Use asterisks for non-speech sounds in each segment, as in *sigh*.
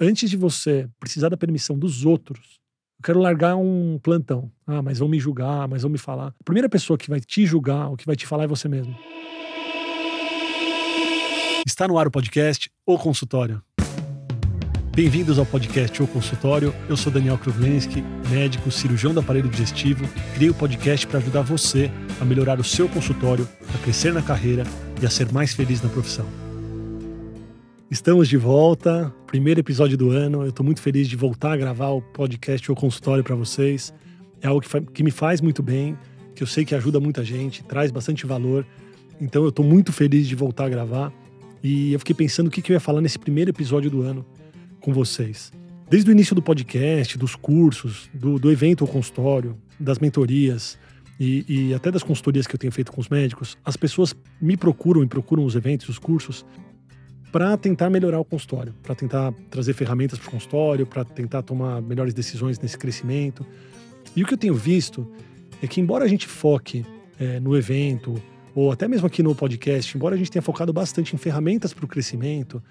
antes de você precisar da permissão dos outros, eu quero largar um plantão. Ah, mas vão me julgar, mas vão me falar. A primeira pessoa que vai te julgar, ou que vai te falar é você mesmo. Está no ar o podcast O Consultório. Bem-vindos ao podcast O Consultório. Eu sou Daniel Kruvlensky, médico, cirurgião do aparelho digestivo. Criei o podcast para ajudar você a melhorar o seu consultório, a crescer na carreira e a ser mais feliz na profissão. Estamos de volta, primeiro episódio do ano. Eu estou muito feliz de voltar a gravar o podcast ou consultório para vocês. É algo que, que, me faz muito bem, que eu sei que ajuda muita gente, traz bastante valor. Então eu estou muito feliz de voltar a gravar. E eu fiquei pensando o que, que eu ia falar nesse primeiro episódio do ano com vocês. Desde o início do podcast, dos cursos, do, do evento ou consultório, das mentorias e, e até das consultorias que eu tenho feito com os médicos, as pessoas me procuram e procuram os eventos, os cursos, para tentar melhorar o consultório, para tentar trazer ferramentas para o consultório, para tentar tomar melhores decisões nesse crescimento. E o que eu tenho visto é que, embora a gente foque é, no evento, ou até mesmo aqui no podcast, embora a gente tenha focado bastante em ferramentas para o crescimento,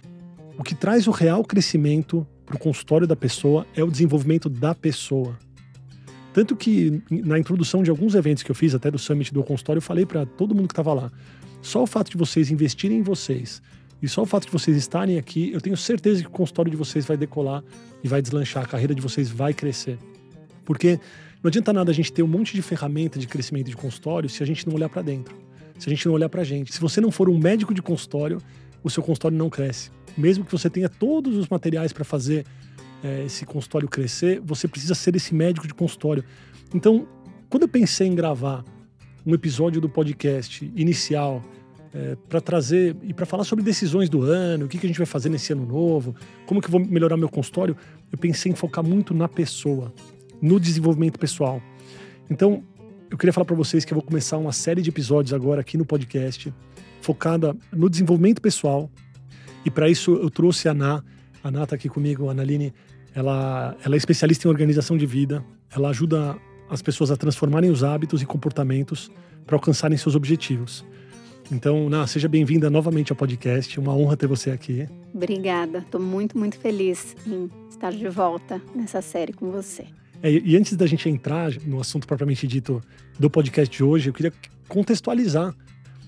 o que traz o real crescimento para o consultório da pessoa é o desenvolvimento da pessoa. Tanto que na introdução de alguns eventos que eu fiz, até do Summit do consultório, eu falei para todo mundo que estava lá: só o fato de vocês investirem em vocês, e só o fato de vocês estarem aqui, eu tenho certeza que o consultório de vocês vai decolar e vai deslanchar, a carreira de vocês vai crescer. Porque não adianta nada a gente ter um monte de ferramenta de crescimento de consultório se a gente não olhar para dentro, se a gente não olhar para gente. Se você não for um médico de consultório, o seu consultório não cresce. Mesmo que você tenha todos os materiais para fazer é, esse consultório crescer, você precisa ser esse médico de consultório. Então, quando eu pensei em gravar um episódio do podcast inicial é, para trazer e para falar sobre decisões do ano, o que, que a gente vai fazer nesse ano novo, como que eu vou melhorar meu consultório, eu pensei em focar muito na pessoa, no desenvolvimento pessoal. Então, eu queria falar para vocês que eu vou começar uma série de episódios agora aqui no podcast, focada no desenvolvimento pessoal. E para isso eu trouxe a Ana. A Ana está aqui comigo, a Analine. Ela, ela é especialista em organização de vida. Ela ajuda as pessoas a transformarem os hábitos e comportamentos para alcançarem seus objetivos. Então, Ná, seja bem-vinda novamente ao podcast. Uma honra ter você aqui. Obrigada. Estou muito, muito feliz em estar de volta nessa série com você. É, e antes da gente entrar no assunto propriamente dito do podcast de hoje, eu queria contextualizar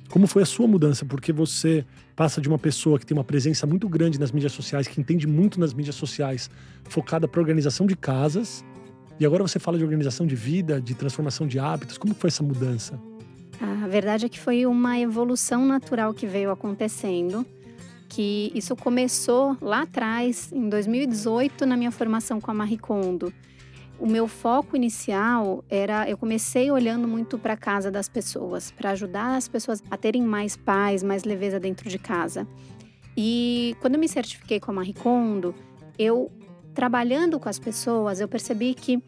como foi a sua mudança, porque você passa de uma pessoa que tem uma presença muito grande nas mídias sociais, que entende muito nas mídias sociais, focada para organização de casas, e agora você fala de organização de vida, de transformação de hábitos. Como foi essa mudança? A verdade é que foi uma evolução natural que veio acontecendo, que isso começou lá atrás, em 2018, na minha formação com a Marie Kondo. O meu foco inicial era, eu comecei olhando muito para a casa das pessoas, para ajudar as pessoas a terem mais paz, mais leveza dentro de casa. E quando eu me certifiquei com a Marie Kondo, eu trabalhando com as pessoas, eu percebi que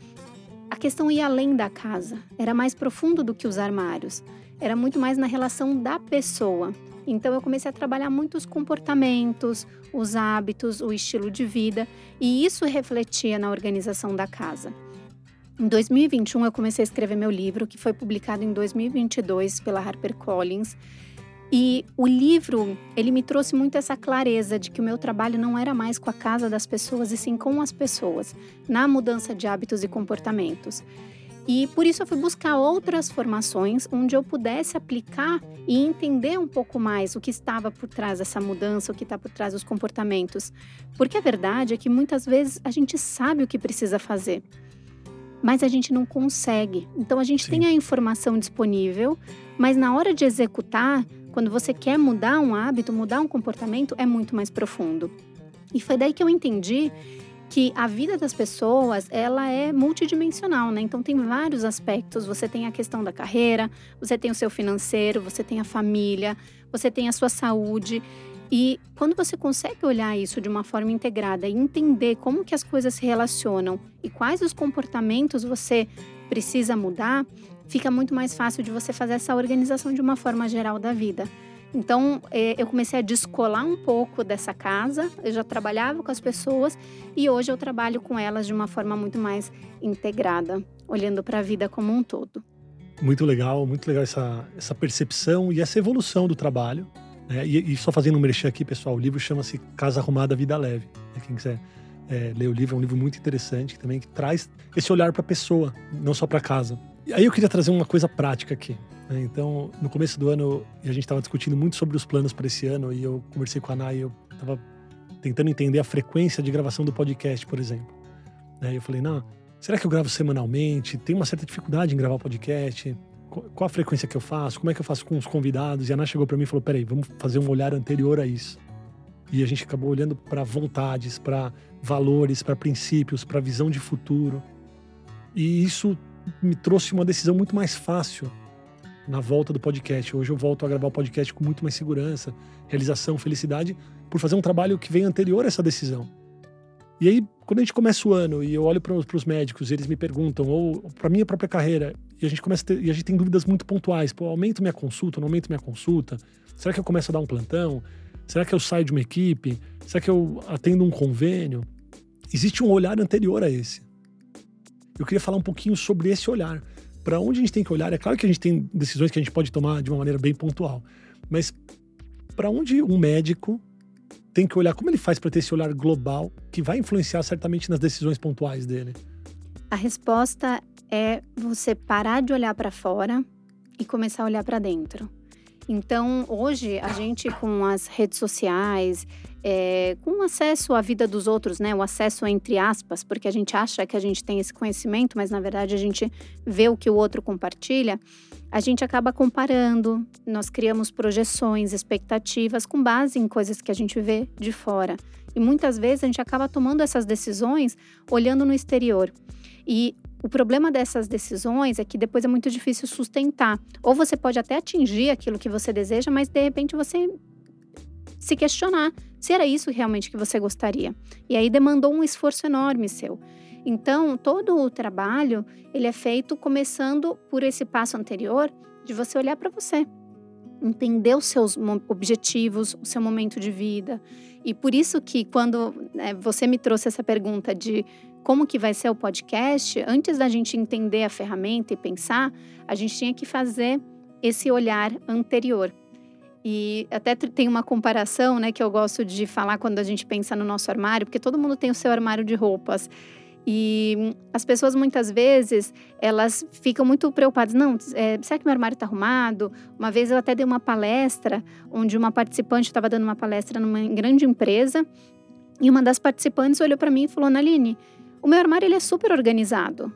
a questão ia além da casa, era mais profundo do que os armários era muito mais na relação da pessoa. Então eu comecei a trabalhar muito os comportamentos, os hábitos, o estilo de vida, e isso refletia na organização da casa. Em 2021 eu comecei a escrever meu livro, que foi publicado em 2022 pela HarperCollins. E o livro, ele me trouxe muito essa clareza de que o meu trabalho não era mais com a casa das pessoas e sim com as pessoas, na mudança de hábitos e comportamentos. E por isso eu fui buscar outras formações onde eu pudesse aplicar e entender um pouco mais o que estava por trás dessa mudança, o que está por trás dos comportamentos. Porque a verdade é que muitas vezes a gente sabe o que precisa fazer, mas a gente não consegue. Então a gente Sim. tem a informação disponível, mas na hora de executar, quando você quer mudar um hábito, mudar um comportamento, é muito mais profundo. E foi daí que eu entendi que a vida das pessoas ela é multidimensional, né? Então tem vários aspectos. Você tem a questão da carreira, você tem o seu financeiro, você tem a família, você tem a sua saúde. E quando você consegue olhar isso de uma forma integrada e entender como que as coisas se relacionam e quais os comportamentos você precisa mudar, fica muito mais fácil de você fazer essa organização de uma forma geral da vida. Então, é, eu comecei a descolar um pouco dessa casa. Eu já trabalhava com as pessoas e hoje eu trabalho com elas de uma forma muito mais integrada, olhando para a vida como um todo. Muito legal, muito legal essa, essa percepção e essa evolução do trabalho. Né? E, e, só fazendo um merchan aqui, pessoal, o livro chama-se Casa Arrumada Vida Leve. Né? Quem quiser é, ler o livro, é um livro muito interessante também que traz esse olhar para a pessoa, não só para casa. E aí eu queria trazer uma coisa prática aqui. Né? Então, no começo do ano, a gente estava discutindo muito sobre os planos para esse ano e eu conversei com a Ana e eu estava tentando entender a frequência de gravação do podcast, por exemplo. Né? Eu falei, não, será que eu gravo semanalmente? Tem uma certa dificuldade em gravar podcast? Qual a frequência que eu faço? Como é que eu faço com os convidados? E a Ana chegou para mim e falou, peraí, vamos fazer um olhar anterior a isso. E a gente acabou olhando para vontades, para valores, para princípios, para visão de futuro. E isso me trouxe uma decisão muito mais fácil na volta do podcast. Hoje eu volto a gravar o podcast com muito mais segurança, realização, felicidade, por fazer um trabalho que vem anterior a essa decisão. E aí, quando a gente começa o ano e eu olho para os médicos, eles me perguntam, ou para minha própria carreira, e a gente começa a ter, e a gente tem dúvidas muito pontuais. Pô, aumento minha consulta, não aumento minha consulta? Será que eu começo a dar um plantão? Será que eu saio de uma equipe? Será que eu atendo um convênio? Existe um olhar anterior a esse. Eu queria falar um pouquinho sobre esse olhar. Para onde a gente tem que olhar? É claro que a gente tem decisões que a gente pode tomar de uma maneira bem pontual, mas para onde um médico tem que olhar? Como ele faz para ter esse olhar global que vai influenciar certamente nas decisões pontuais dele? A resposta é você parar de olhar para fora e começar a olhar para dentro. Então, hoje, a gente com as redes sociais, é, com acesso à vida dos outros, né? O acesso entre aspas, porque a gente acha que a gente tem esse conhecimento, mas na verdade a gente vê o que o outro compartilha. A gente acaba comparando, nós criamos projeções, expectativas com base em coisas que a gente vê de fora. E muitas vezes a gente acaba tomando essas decisões olhando no exterior. E o problema dessas decisões é que depois é muito difícil sustentar. Ou você pode até atingir aquilo que você deseja, mas de repente você se questionar se era isso realmente que você gostaria. E aí demandou um esforço enorme seu. Então, todo o trabalho, ele é feito começando por esse passo anterior de você olhar para você, entender os seus objetivos, o seu momento de vida. E por isso que quando né, você me trouxe essa pergunta de como que vai ser o podcast, antes da gente entender a ferramenta e pensar, a gente tinha que fazer esse olhar anterior. E até tem uma comparação, né, que eu gosto de falar quando a gente pensa no nosso armário, porque todo mundo tem o seu armário de roupas. E as pessoas muitas vezes elas ficam muito preocupadas. Não, é, será que meu armário está arrumado? Uma vez eu até dei uma palestra onde uma participante estava dando uma palestra numa grande empresa e uma das participantes olhou para mim e falou: Naline, o meu armário ele é super organizado.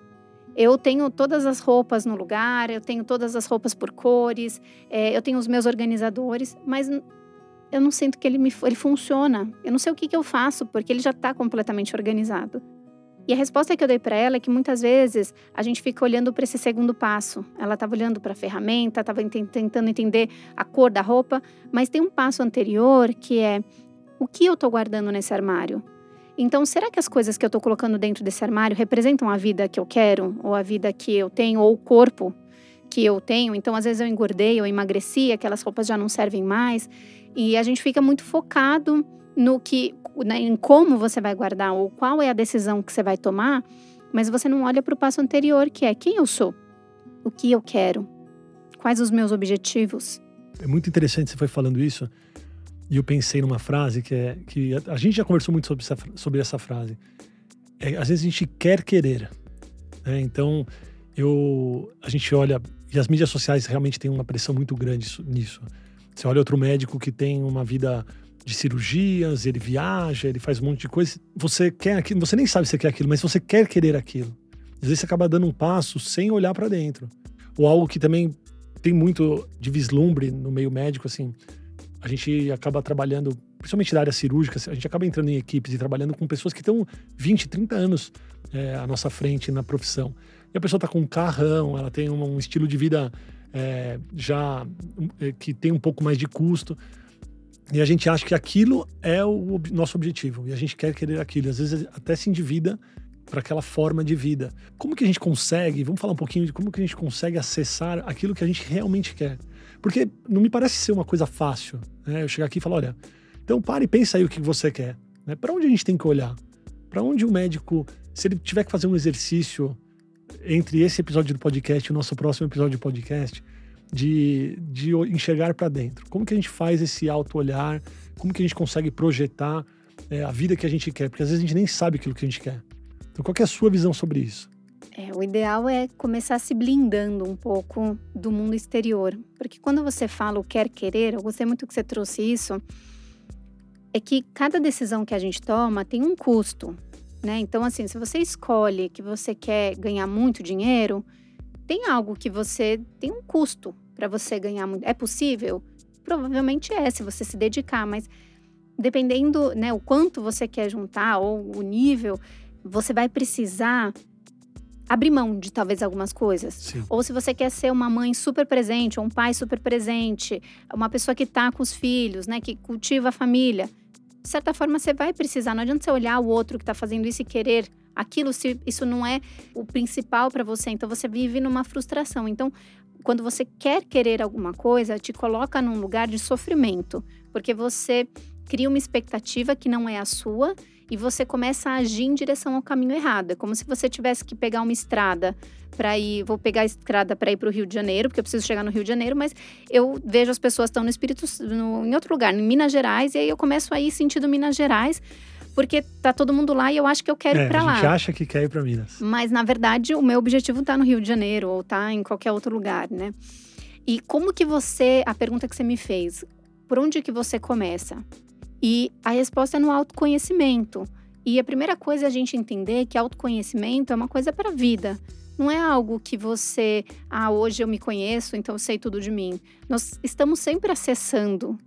Eu tenho todas as roupas no lugar, eu tenho todas as roupas por cores, é, eu tenho os meus organizadores, mas eu não sinto que ele, me, ele funciona. Eu não sei o que, que eu faço, porque ele já está completamente organizado. E a resposta que eu dei para ela é que muitas vezes a gente fica olhando para esse segundo passo. Ela estava olhando para a ferramenta, estava tentando entender a cor da roupa, mas tem um passo anterior que é o que eu estou guardando nesse armário? Então, será que as coisas que eu estou colocando dentro desse armário representam a vida que eu quero, ou a vida que eu tenho, ou o corpo que eu tenho? Então, às vezes eu engordei ou emagreci, aquelas roupas já não servem mais. E a gente fica muito focado no que, né, em como você vai guardar ou qual é a decisão que você vai tomar, mas você não olha para o passo anterior, que é quem eu sou, o que eu quero, quais os meus objetivos. É muito interessante você foi falando isso, e eu pensei numa frase que é que a, gente já conversou muito sobre essa, sobre essa frase. É, às vezes a gente quer querer, né? então eu a gente olha e as mídias sociais realmente têm uma pressão muito grande nisso. Você olha outro médico que tem uma vida de cirurgias, ele viaja, ele faz um monte de coisa. Você quer aquilo, você nem sabe se quer aquilo, mas você quer querer aquilo. Às vezes você acaba dando um passo sem olhar para dentro. Ou algo que também tem muito de vislumbre no meio médico, assim. A gente acaba trabalhando, principalmente na área cirúrgica, a gente acaba entrando em equipes e trabalhando com pessoas que estão 20, 30 anos é, à nossa frente na profissão. E a pessoa está com um carrão, ela tem um, um estilo de vida é, já é, que tem um pouco mais de custo. E a gente acha que aquilo é o nosso objetivo. E a gente quer querer aquilo. Às vezes até se endivida para aquela forma de vida. Como que a gente consegue, vamos falar um pouquinho de como que a gente consegue acessar aquilo que a gente realmente quer. Porque não me parece ser uma coisa fácil. Né? Eu chegar aqui e falar, olha, então pare e pensa aí o que você quer. Né? Para onde a gente tem que olhar? Para onde o médico, se ele tiver que fazer um exercício entre esse episódio do podcast e o nosso próximo episódio do podcast, de, de enxergar para dentro. Como que a gente faz esse auto-olhar? Como que a gente consegue projetar é, a vida que a gente quer? Porque às vezes a gente nem sabe aquilo que a gente quer. Então, qual é a sua visão sobre isso? É, o ideal é começar se blindando um pouco do mundo exterior. Porque quando você fala o quer querer, eu gostei muito que você trouxe isso, é que cada decisão que a gente toma tem um custo. Né? Então, assim, se você escolhe que você quer ganhar muito dinheiro, tem algo que você tem um custo para você ganhar muito. É possível? Provavelmente é, se você se dedicar, mas dependendo, né, o quanto você quer juntar ou o nível, você vai precisar abrir mão de talvez algumas coisas. Sim. Ou se você quer ser uma mãe super presente, ou um pai super presente, uma pessoa que está com os filhos, né, que cultiva a família, de certa forma você vai precisar. Não adianta você olhar o outro que está fazendo isso e querer aquilo se isso não é o principal para você. Então você vive numa frustração. Então, quando você quer querer alguma coisa, te coloca num lugar de sofrimento, porque você cria uma expectativa que não é a sua e você começa a agir em direção ao caminho errado. É como se você tivesse que pegar uma estrada para ir, vou pegar a estrada para ir para o Rio de Janeiro, porque eu preciso chegar no Rio de Janeiro, mas eu vejo as pessoas estão no Espírito no, em outro lugar, em Minas Gerais, e aí eu começo a ir sentido Minas Gerais porque tá todo mundo lá e eu acho que eu quero é, ir para lá. A gente acha que quer ir para Minas. Mas na verdade o meu objetivo tá no Rio de Janeiro ou tá em qualquer outro lugar, né? E como que você, a pergunta que você me fez, por onde que você começa? E a resposta é no autoconhecimento. E a primeira coisa é a gente entender que autoconhecimento é uma coisa para a vida. Não é algo que você, ah, hoje eu me conheço, então eu sei tudo de mim. Nós estamos sempre acessando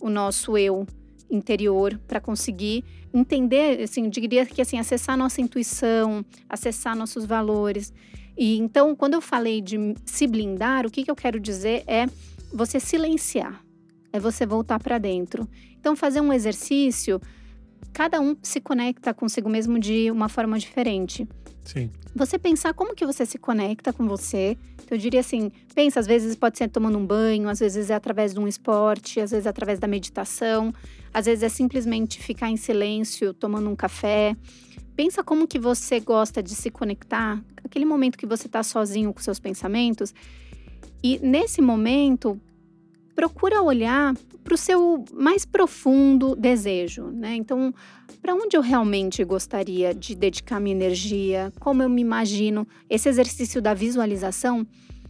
o nosso eu interior para conseguir entender, assim, eu diria que assim, acessar nossa intuição, acessar nossos valores. E então, quando eu falei de se blindar, o que, que eu quero dizer é você silenciar, é você voltar para dentro. Então, fazer um exercício, cada um se conecta consigo mesmo de uma forma diferente. Sim. Você pensar como que você se conecta com você. Então, eu diria assim, pensa, às vezes pode ser tomando um banho, às vezes é através de um esporte, às vezes é através da meditação, às vezes é simplesmente ficar em silêncio, tomando um café. Pensa como que você gosta de se conectar, aquele momento que você está sozinho com seus pensamentos. E nesse momento, procura olhar para o seu mais profundo desejo, né? Então, para onde eu realmente gostaria de dedicar minha energia, como eu me imagino. Esse exercício da visualização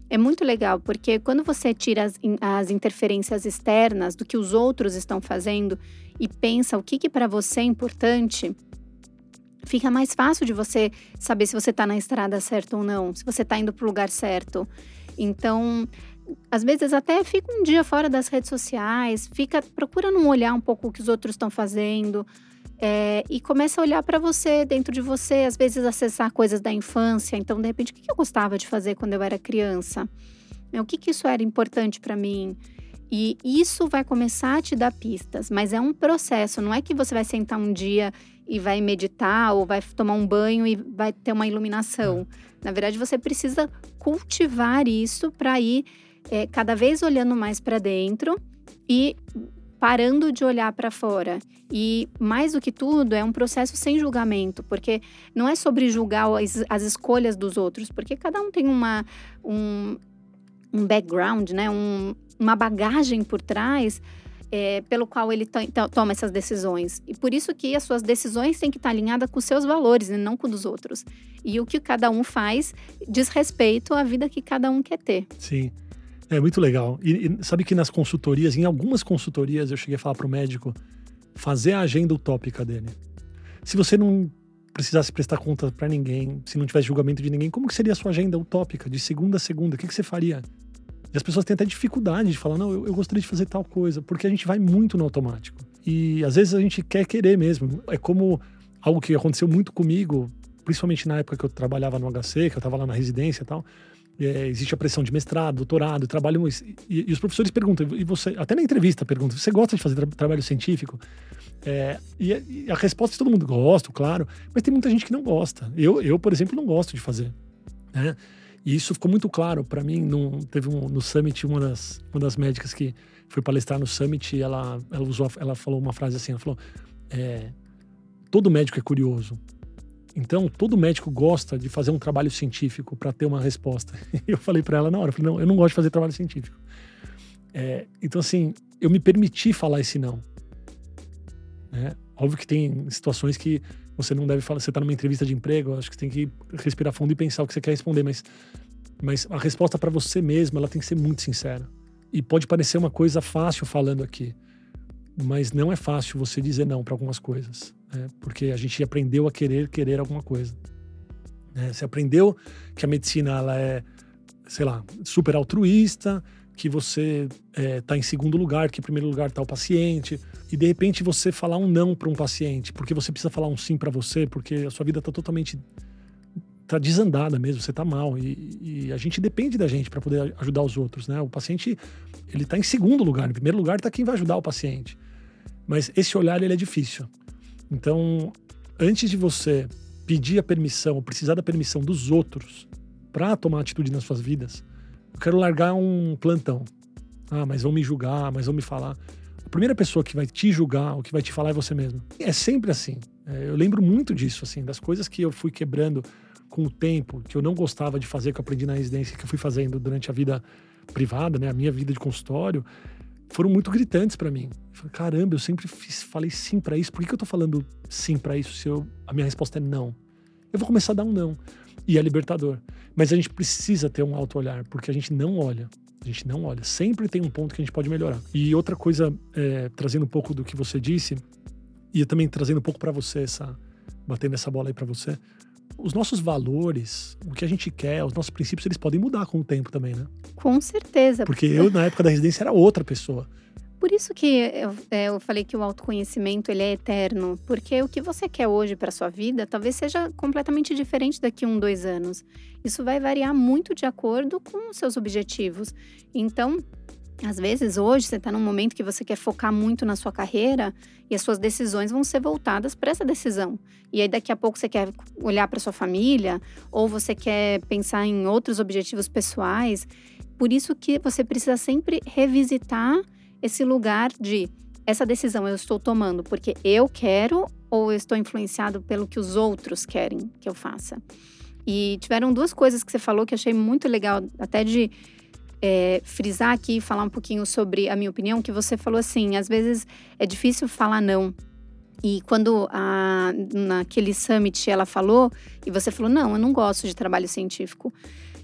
é muito legal, porque quando você tira as, as interferências externas do que os outros estão fazendo e pensa o que, que para você é importante, fica mais fácil de você saber se você está na estrada certa ou não, se você está indo para o lugar certo. Então, às vezes até fica um dia fora das redes sociais, fica procura não olhar um pouco o que os outros estão fazendo é, e começa a olhar para você dentro de você, às vezes acessar coisas da infância. Então, de repente, o que eu gostava de fazer quando eu era criança? O que, que isso era importante para mim? E isso vai começar a te dar pistas, mas é um processo. Não é que você vai sentar um dia e vai meditar ou vai tomar um banho e vai ter uma iluminação. Na verdade, você precisa cultivar isso para ir é, cada vez olhando mais para dentro e parando de olhar para fora. E mais do que tudo, é um processo sem julgamento, porque não é sobre julgar as, as escolhas dos outros, porque cada um tem uma, um, um background, né? Um, uma bagagem por trás é, pelo qual ele toma essas decisões. E por isso que as suas decisões têm que estar alinhadas com seus valores e não com os dos outros. E o que cada um faz diz respeito à vida que cada um quer ter. Sim. É muito legal. E, e, sabe que nas consultorias, em algumas consultorias, eu cheguei a falar para o médico fazer a agenda utópica dele. Se você não precisasse prestar conta para ninguém, se não tivesse julgamento de ninguém, como que seria a sua agenda utópica de segunda a segunda? O que, que você faria? E as pessoas têm até dificuldade de falar, não, eu, eu gostaria de fazer tal coisa, porque a gente vai muito no automático. E às vezes a gente quer querer mesmo. É como algo que aconteceu muito comigo, principalmente na época que eu trabalhava no HC, que eu estava lá na residência e tal é, existe a pressão de mestrado, doutorado, trabalho. E, e, os professores perguntam, e você, até na entrevista perguntam, você gosta de fazer tra trabalho científico? É, e, e, a resposta de todo mundo, gosto, claro, mas tem muita gente que não gosta. Eu, eu por exemplo, não gosto de fazer. Né? E isso ficou muito claro para mim. Num, teve um, no Summit, uma das, uma das médicas que foi palestrar no Summit, ela, ela, usou, ela falou uma frase assim: ela falou, é, todo médico é curioso, então, todo médico gosta de fazer um trabalho científico para ter uma resposta. *laughs* Eu falei para ela na hora, eu falei, não, eu não gosto de fazer trabalho científico. É, então, assim, eu me permiti falar esse não. Né? Óbvio que tem situações que você não deve falar, você está numa entrevista de emprego, acho que tem que respirar fundo e pensar o que você quer responder, mas, mas a resposta para você mesmo, ela tem que ser muito sincera. E pode parecer uma coisa fácil falando aqui, mas não é fácil você dizer não para algumas coisas, né? porque a gente aprendeu a querer querer alguma coisa. Né? Você aprendeu que a medicina ela é, sei lá, super altruísta, que você está é, tá em segundo lugar, que em primeiro lugar está o paciente, e de repente você falar um não para um paciente, porque você precisa falar um sim para você, porque a sua vida está totalmente tá desandada mesmo, você está mal e, e, a gente depende da gente para poder ajudar os outros, né? O paciente ele está em segundo lugar, em primeiro lugar está quem vai ajudar o paciente, mas esse olhar ele é difícil. Então, antes de você pedir a permissão, ou precisar da permissão dos outros para tomar atitude nas suas vidas, eu quero largar um plantão. Ah, mas vão me julgar, mas vão me falar. A primeira pessoa que vai te julgar, ou que vai te falar é você mesmo. É sempre assim. É, eu lembro muito disso, assim, das coisas que eu fui quebrando com o tempo, que eu não gostava de fazer, que eu aprendi na residência, que eu fui fazendo durante a vida privada, né, a minha vida de consultório, foram muito gritantes para mim. Eu falei, caramba, eu sempre fiz, falei sim para isso. Por que, que eu tô falando sim para isso se eu, a minha resposta é não? Eu vou começar a dar um não. E é libertador. Mas a gente precisa ter um alto olhar, porque a gente não olha. A gente não olha. Sempre tem um ponto que a gente pode melhorar. E outra coisa, é, trazendo um pouco do que você disse, e também trazendo um pouco para você essa, batendo essa bola aí para você, os nossos valores, o que a gente quer, os nossos princípios, eles podem mudar com o tempo também, né? Com certeza. Porque eu, na época da residência, era outra pessoa. Por isso que eu, é, eu, falei que o autoconhecimento ele é eterno, porque o que você quer hoje para sua vida talvez seja completamente diferente daqui a um, dois anos. Isso vai variar muito de acordo com os seus objetivos. Então, às vezes, hoje, você está num momento que você quer focar muito na sua carreira e as suas decisões vão ser voltadas para essa decisão. E aí, daqui a pouco, você quer olhar para sua família ou você quer pensar em outros objetivos pessoais. Por isso que você precisa sempre revisitar esse lugar de essa decisão eu estou tomando porque eu quero ou eu estou influenciado pelo que os outros querem que eu faça. E tiveram duas coisas que você falou que achei muito legal, até de é, frisar aqui e falar um pouquinho sobre a minha opinião, que você falou assim, às vezes é difícil falar não. E quando a, naquele summit ela falou, e você falou, não, eu não gosto de trabalho científico.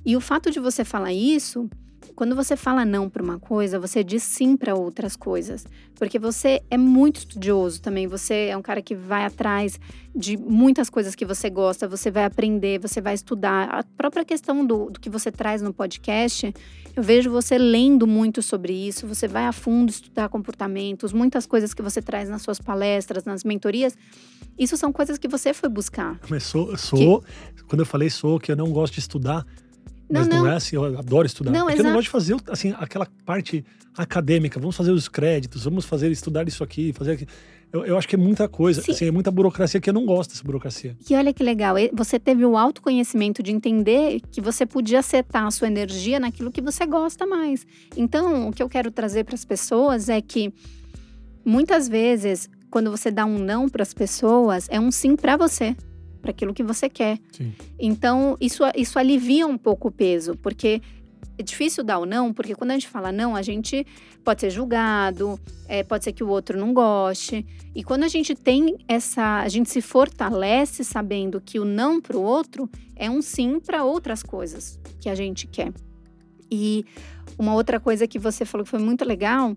E o fato de você falar isso quando você fala não para uma coisa, você diz sim para outras coisas, porque você é muito estudioso também. Você é um cara que vai atrás de muitas coisas que você gosta, você vai aprender, você vai estudar. A própria questão do, do que você traz no podcast, eu vejo você lendo muito sobre isso, você vai a fundo estudar comportamentos, muitas coisas que você traz nas suas palestras, nas mentorias. Isso são coisas que você foi buscar. Mas sou, sou que... quando eu falei sou que eu não gosto de estudar, não, Mas não, não, é assim, eu adoro estudar. Não, Porque eu não gosto de fazer assim, aquela parte acadêmica. Vamos fazer os créditos, vamos fazer estudar isso aqui, fazer aqui. Eu, eu acho que é muita coisa, assim, é muita burocracia que eu não gosto dessa burocracia. E olha que legal, você teve o autoconhecimento de entender que você podia setar a sua energia naquilo que você gosta mais. Então, o que eu quero trazer para as pessoas é que muitas vezes, quando você dá um não para as pessoas, é um sim para você para aquilo que você quer. Sim. Então, isso, isso alivia um pouco o peso, porque é difícil dar o não, porque quando a gente fala não, a gente pode ser julgado, é, pode ser que o outro não goste. E quando a gente tem essa. A gente se fortalece sabendo que o não para o outro é um sim para outras coisas que a gente quer. E uma outra coisa que você falou que foi muito legal,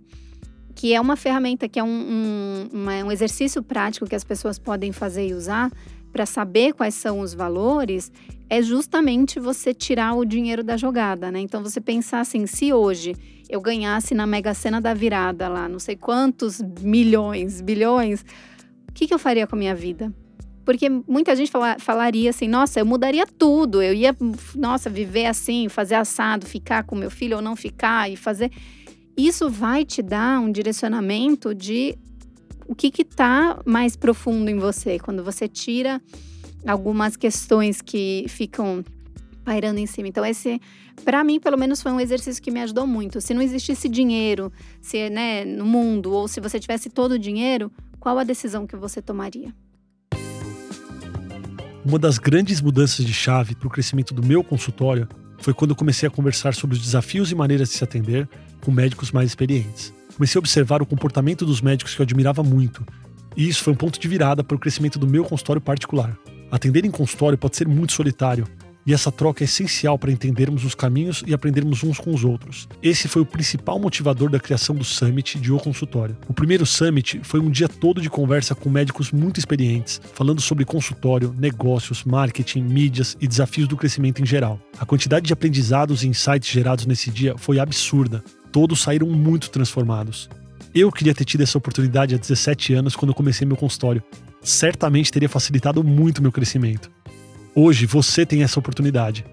que é uma ferramenta, que é um, um, uma, um exercício prático que as pessoas podem fazer e usar, para saber quais são os valores é justamente você tirar o dinheiro da jogada, né? Então você pensar assim, se hoje eu ganhasse na Mega Sena da virada lá, não sei quantos milhões, bilhões, o que, que eu faria com a minha vida? Porque muita gente fala, falaria assim, nossa, eu mudaria tudo, eu ia, nossa, viver assim, fazer assado, ficar com meu filho ou não ficar e fazer. Isso vai te dar um direcionamento de o que está mais profundo em você quando você tira algumas questões que ficam pairando em cima. Então esse, para mim, pelo menos foi um exercício que me ajudou muito. Se não existisse dinheiro, se, né, no mundo ou se você tivesse todo o dinheiro, qual a decisão que você tomaria? Uma das grandes mudanças de chave para o crescimento do meu consultório foi quando eu comecei a conversar sobre os desafios e maneiras de se atender com médicos mais experientes comecei a observar o comportamento dos médicos que eu admirava muito E isso foi um ponto de virada para o crescimento do meu consultório particular. Atender em consultório pode ser muito solitário, e essa troca é essencial para entendermos os caminhos e aprendermos uns com os outros. Esse foi o principal motivador da criação do Summit de O Consultório. O primeiro Summit foi um dia todo de conversa com médicos muito experientes, falando sobre consultório, negócios, marketing, mídias e desafios do crescimento em geral. A quantidade de aprendizados e insights gerados nesse dia foi absurda. Todos saíram muito transformados. Eu queria ter tido essa oportunidade há 17 anos quando comecei meu consultório. Certamente teria facilitado muito meu crescimento. Hoje você tem essa oportunidade.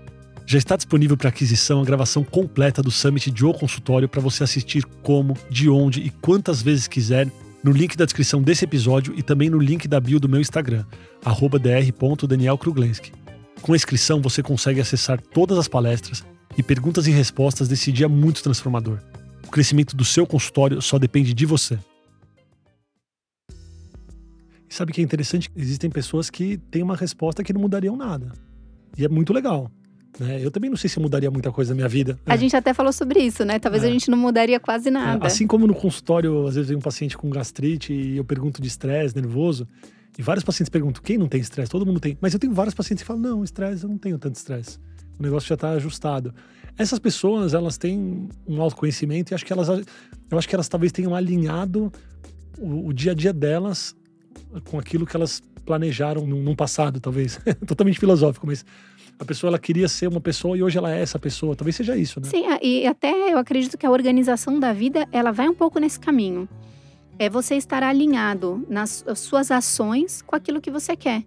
Já está disponível para aquisição a gravação completa do Summit de O Consultório para você assistir como, de onde e quantas vezes quiser no link da descrição desse episódio e também no link da bio do meu Instagram, dr.danielkruglenski. Com a inscrição você consegue acessar todas as palestras e perguntas e respostas desse dia muito transformador. O crescimento do seu consultório só depende de você. E sabe que é interessante? Existem pessoas que têm uma resposta que não mudariam nada. E é muito legal. Né? Eu também não sei se mudaria muita coisa na minha vida. A é. gente até falou sobre isso, né? Talvez é. a gente não mudaria quase nada. É. Assim como no consultório, às vezes vem um paciente com gastrite e eu pergunto de estresse, nervoso. E vários pacientes perguntam: quem não tem estresse? Todo mundo tem. Mas eu tenho vários pacientes que falam: não, estresse, eu não tenho tanto estresse. O negócio já está ajustado. Essas pessoas, elas têm um autoconhecimento e acho que elas, eu acho que elas talvez tenham alinhado o, o dia a dia delas com aquilo que elas planejaram num, num passado, talvez. *laughs* Totalmente filosófico, mas a pessoa ela queria ser uma pessoa e hoje ela é essa pessoa. Talvez seja isso, né? Sim, e até eu acredito que a organização da vida ela vai um pouco nesse caminho. É você estar alinhado nas suas ações com aquilo que você quer.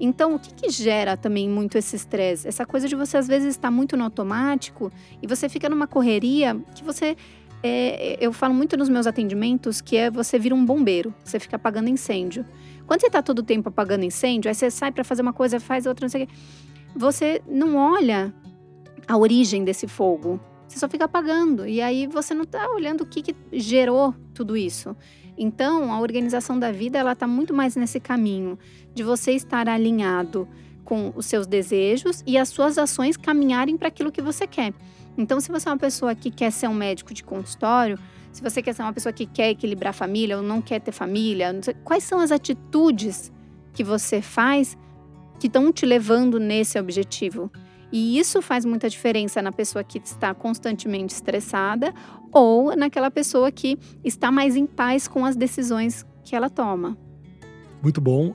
Então, o que, que gera também muito esse estresse? Essa coisa de você às vezes estar muito no automático e você fica numa correria que você é, eu falo muito nos meus atendimentos que é você vir um bombeiro, você fica apagando incêndio. Quando você está todo o tempo apagando incêndio, aí você sai para fazer uma coisa, faz outra, não sei o quê. Você não olha a origem desse fogo. Você só fica apagando. E aí você não está olhando o que, que gerou tudo isso. Então, a organização da vida, ela está muito mais nesse caminho de você estar alinhado com os seus desejos e as suas ações caminharem para aquilo que você quer. Então, se você é uma pessoa que quer ser um médico de consultório, se você quer ser uma pessoa que quer equilibrar a família ou não quer ter família, sei, quais são as atitudes que você faz que estão te levando nesse objetivo? E isso faz muita diferença na pessoa que está constantemente estressada ou naquela pessoa que está mais em paz com as decisões que ela toma. Muito bom.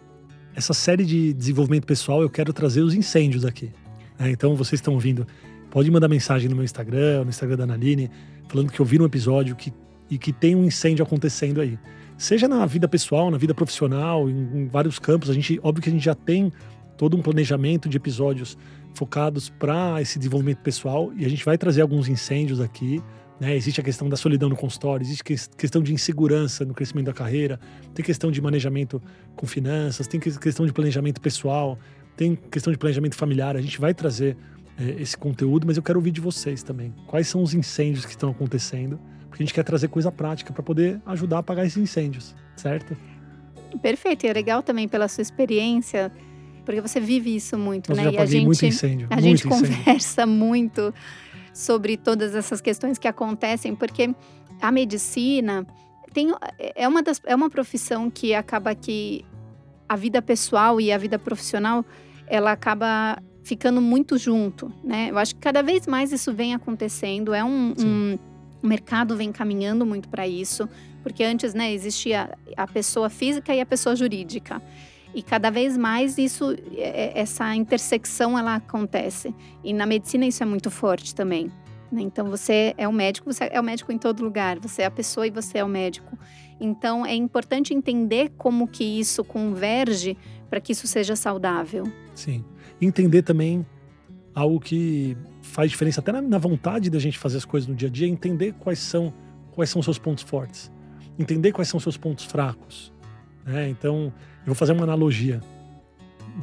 Essa série de desenvolvimento pessoal, eu quero trazer os incêndios aqui. É, então, vocês estão ouvindo Pode mandar mensagem no meu Instagram, no Instagram da Analine, falando que ouviram um episódio que, e que tem um incêndio acontecendo aí. Seja na vida pessoal, na vida profissional, em, em vários campos. A gente, óbvio que a gente já tem todo um planejamento de episódios focados para esse desenvolvimento pessoal e a gente vai trazer alguns incêndios aqui. Né? Existe a questão da solidão no consultório, existe questão de insegurança no crescimento da carreira, tem questão de manejamento com finanças, tem questão de planejamento pessoal, tem questão de planejamento familiar. A gente vai trazer é, esse conteúdo, mas eu quero ouvir de vocês também. Quais são os incêndios que estão acontecendo? Porque a gente quer trazer coisa prática para poder ajudar a apagar esses incêndios, certo? Perfeito, e é legal também pela sua experiência, porque você vive isso muito, Nossa, né? E a gente, muito incêndio, a muito gente incêndio. conversa *laughs* muito sobre todas essas questões que acontecem, porque a medicina tem, é, uma das, é uma profissão que acaba que a vida pessoal e a vida profissional ela acaba ficando muito junto, né? Eu acho que cada vez mais isso vem acontecendo. É um, um o mercado vem caminhando muito para isso, porque antes, né, existia a pessoa física e a pessoa jurídica. E cada vez mais isso, é, é, essa intersecção ela acontece. E na medicina isso é muito forte também. Né? Então você é o médico, você é o médico em todo lugar. Você é a pessoa e você é o médico. Então é importante entender como que isso converge para que isso seja saudável. Sim entender também algo que faz diferença até na, na, vontade da gente fazer as coisas no dia a dia, entender quais são quais são os seus pontos fortes, entender quais são os seus pontos fracos. Né? Então, eu vou fazer uma analogia.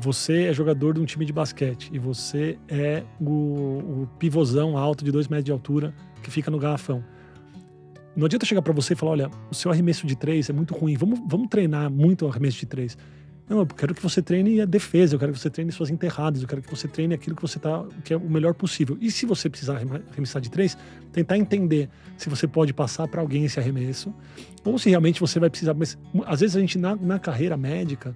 Você é jogador de um time de basquete e você é o, o pivôzão alto de dois metros de altura que fica no garrafão. Não adianta chegar para você e falar, olha, o seu arremesso de três é muito ruim, vamos, vamos treinar muito o arremesso de três. Não, eu quero que você treine a defesa, eu quero que você treine suas enterradas, eu quero que você treine aquilo que você tá, que é o melhor possível. E se você precisar arremessar de três, tentar entender se você pode passar para alguém esse arremesso, ou se realmente você vai precisar. Mas às vezes a gente, na, na carreira médica,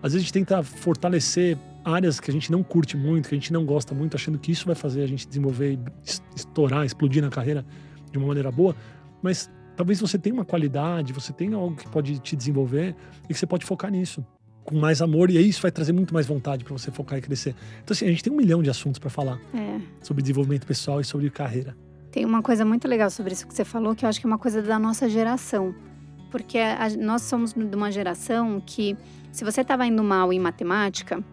às vezes a gente tenta fortalecer áreas que a gente não curte muito, que a gente não gosta muito, achando que isso vai fazer a gente desenvolver, estourar, explodir na carreira de uma maneira boa, mas talvez você tenha uma qualidade, você tenha algo que pode te desenvolver e que você pode focar nisso com mais amor, e aí isso vai trazer muito mais vontade para você focar e crescer. Então, assim, a gente tem um milhão de assuntos para falar é. sobre desenvolvimento pessoal e sobre carreira. Tem uma coisa muito legal sobre isso que você falou, que eu acho que é uma coisa da nossa geração. Porque a, nós somos de uma geração que, se você estava indo mal em matemática,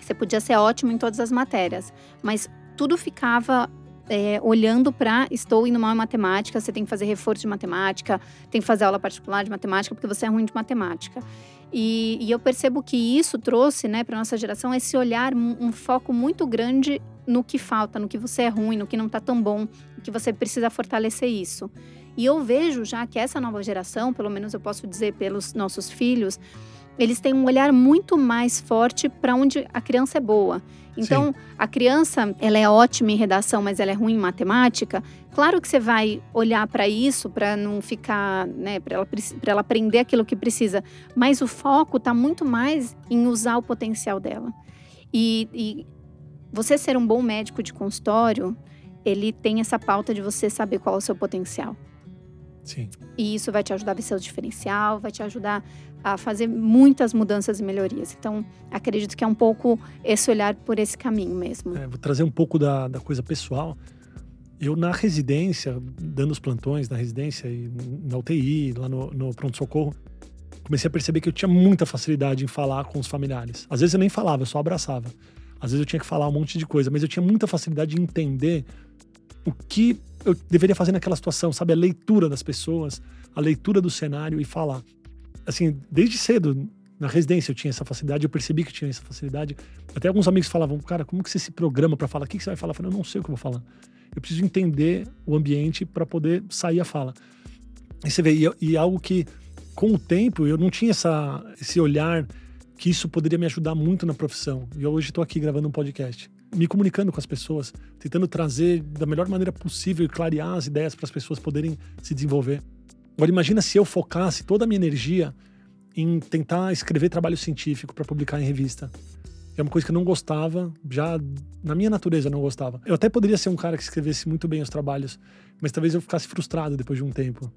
você podia ser ótimo em todas as matérias, mas tudo ficava é, olhando para estou indo mal em matemática, você tem que fazer reforço de matemática, tem que fazer aula particular de matemática porque você é ruim de matemática. E, e eu percebo que isso trouxe né, para nossa geração esse olhar, um, um, foco muito grande no que falta, no que você é ruim, no que não está tão bom, que você precisa fortalecer isso. E eu vejo já que essa nova geração, pelo menos eu posso dizer pelos nossos filhos, eles têm um olhar muito mais forte para onde a criança é boa. Então, Sim. a criança, ela é ótima em redação, mas ela é ruim em matemática. Claro que você vai olhar para isso para não ficar, né, para ela, ela aprender aquilo que precisa. Mas o foco está muito mais em usar o potencial dela. E, e você ser um bom médico de consultório, ele tem essa pauta de você saber qual é o seu potencial. Sim. E isso vai te ajudar a ver seu diferencial, vai te ajudar a fazer muitas mudanças e melhorias. Então, acredito que é um pouco esse olhar por esse caminho mesmo. É, vou trazer um pouco da, da coisa pessoal. Eu, na residência, dando os plantões na residência e na UTI, lá no, no pronto-socorro, comecei a perceber que eu tinha muita facilidade em falar com os familiares. Às vezes eu nem falava, eu só abraçava. Às vezes eu tinha que falar um monte de coisa, mas eu tinha muita facilidade de entender o que eu deveria fazer naquela situação, sabe? A leitura das pessoas, a leitura do cenário e falar. Assim, desde cedo, na residência eu tinha essa facilidade, eu percebi que tinha essa facilidade. Até alguns amigos falavam, cara, como que você se programa para falar? O que, que você vai falar? Eu falei, eu não sei o que eu vou falar. Eu preciso entender o ambiente para poder sair a fala. E você vê, e, e, algo que, com o tempo, eu não tinha essa, esse olhar que isso poderia me ajudar muito na profissão. E hoje estou aqui gravando um podcast me comunicando com as pessoas, tentando trazer da melhor maneira possível e clarear as ideias para as pessoas poderem se desenvolver. Agora imagina se eu focasse toda a minha energia em tentar escrever trabalho científico para publicar em revista. É uma coisa que eu não gostava, já na minha natureza não gostava. Eu até poderia ser um cara que escrevesse muito bem os trabalhos, mas talvez eu ficasse frustrado depois de um tempo.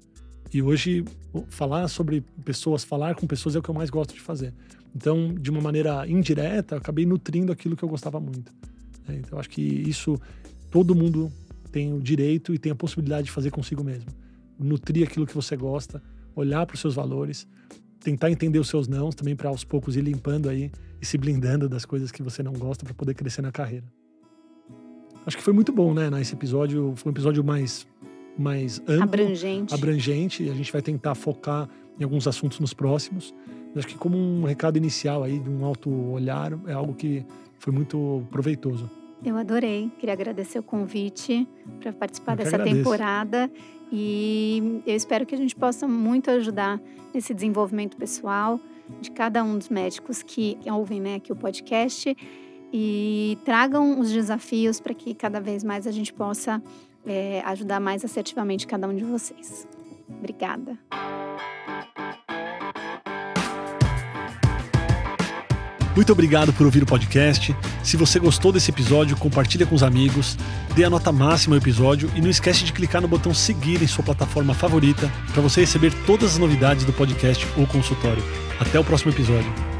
E hoje, falar sobre pessoas, falar com pessoas é o que eu mais gosto de fazer. Então, de uma maneira indireta, eu acabei nutrindo aquilo que eu gostava muito. Né? Então, acho que isso todo mundo tem o direito e tem a possibilidade de fazer consigo mesmo. Nutrir aquilo que você gosta, olhar para os seus valores, tentar entender os seus nãos também para aos poucos ir limpando aí e se blindando das coisas que você não gosta para poder crescer na carreira. Acho que foi muito bom, né? Nesse episódio, foi um episódio mais mais amplo, abrangente. abrangente. A gente vai tentar focar em alguns assuntos nos próximos. Acho que como um recado inicial aí de um alto olhar é algo que foi muito proveitoso. Eu adorei, queria agradecer o convite para participar dessa temporada e eu espero que a gente possa muito ajudar nesse desenvolvimento pessoal de cada um dos médicos que ouvem né, aqui o podcast e tragam os desafios para que cada vez mais a gente possa é, ajudar mais assertivamente cada um de vocês. Obrigada. Muito obrigado por ouvir o podcast. Se você gostou desse episódio, compartilha com os amigos, dê a nota máxima ao episódio e não esquece de clicar no botão seguir em sua plataforma favorita para você receber todas as novidades do podcast ou consultório. Até o próximo episódio.